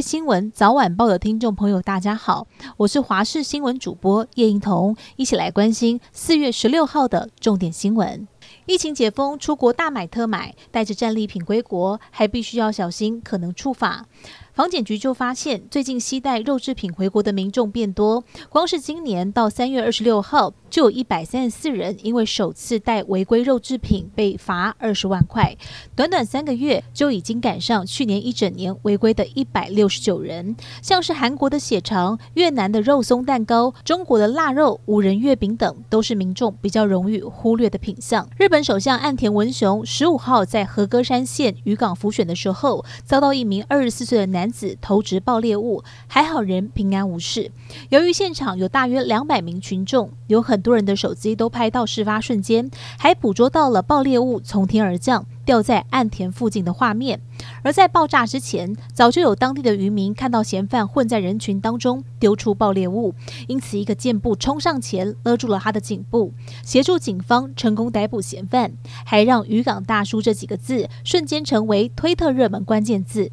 新闻早晚报的听众朋友，大家好，我是华视新闻主播叶映彤，一起来关心四月十六号的重点新闻。疫情解封，出国大买特买，带着战利品归国，还必须要小心可能触法。防检局就发现，最近携带肉制品回国的民众变多，光是今年到三月二十六号，就有一百三十四人因为首次带违规肉制品被罚二十万块。短短三个月，就已经赶上去年一整年违规的一百六十九人。像是韩国的血肠、越南的肉松蛋糕、中国的腊肉、五仁月饼等，都是民众比较容易忽略的品项。日本首相岸田文雄十五号在和歌山县渔港浮选的时候，遭到一名二十四岁的。男子投掷爆裂物，还好人平安无事。由于现场有大约两百名群众，有很多人的手机都拍到事发瞬间，还捕捉到了爆裂物从天而降，掉在岸田附近的画面。而在爆炸之前，早就有当地的渔民看到嫌犯混在人群当中丢出爆裂物，因此一个箭步冲上前勒住了他的颈部，协助警方成功逮捕嫌犯，还让“渔港大叔”这几个字瞬间成为推特热门关键字。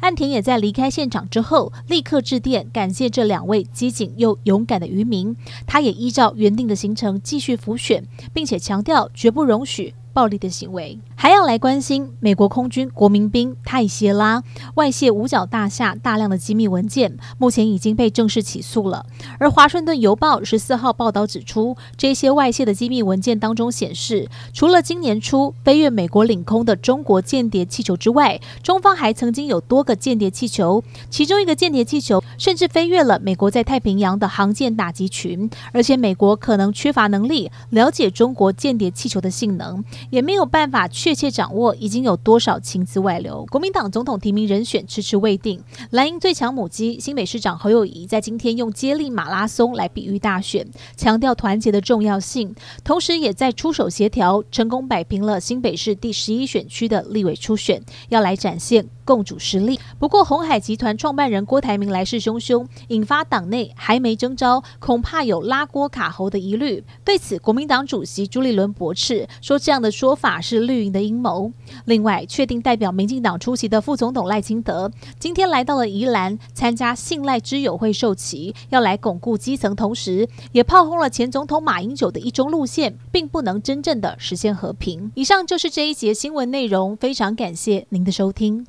岸田也在离开现场之后，立刻致电感谢这两位机警又勇敢的渔民。他也依照原定的行程继续辅选，并且强调绝不容许暴力的行为。还要来关心美国空军国民兵泰谢拉外泄五角大厦大量的机密文件，目前已经被正式起诉了。而华盛顿邮报十四号报道指出，这些外泄的机密文件当中显示，除了今年初飞越美国领空的中国间谍气球之外，中方还曾经有多个间谍气球，其中一个间谍气球甚至飞越了美国在太平洋的航舰打击群。而且美国可能缺乏能力了解中国间谍气球的性能，也没有办法确切掌握已经有多少情资外流。国民党总统提名人选迟迟未定。蓝营最强母鸡新北市长侯友谊在今天用接力马拉松来比喻大选，强调团结的重要性，同时也在出手协调，成功摆平了新北市第十一选区的立委初选，要来展现。共主实力。不过，鸿海集团创办人郭台铭来势汹汹，引发党内还没征召，恐怕有拉郭卡喉的疑虑。对此，国民党主席朱立伦驳斥说，这样的说法是绿营的阴谋。另外，确定代表民进党出席的副总统赖清德，今天来到了宜兰参加信赖之友会授旗，要来巩固基层，同时也炮轰了前总统马英九的一中路线，并不能真正的实现和平。以上就是这一节新闻内容，非常感谢您的收听。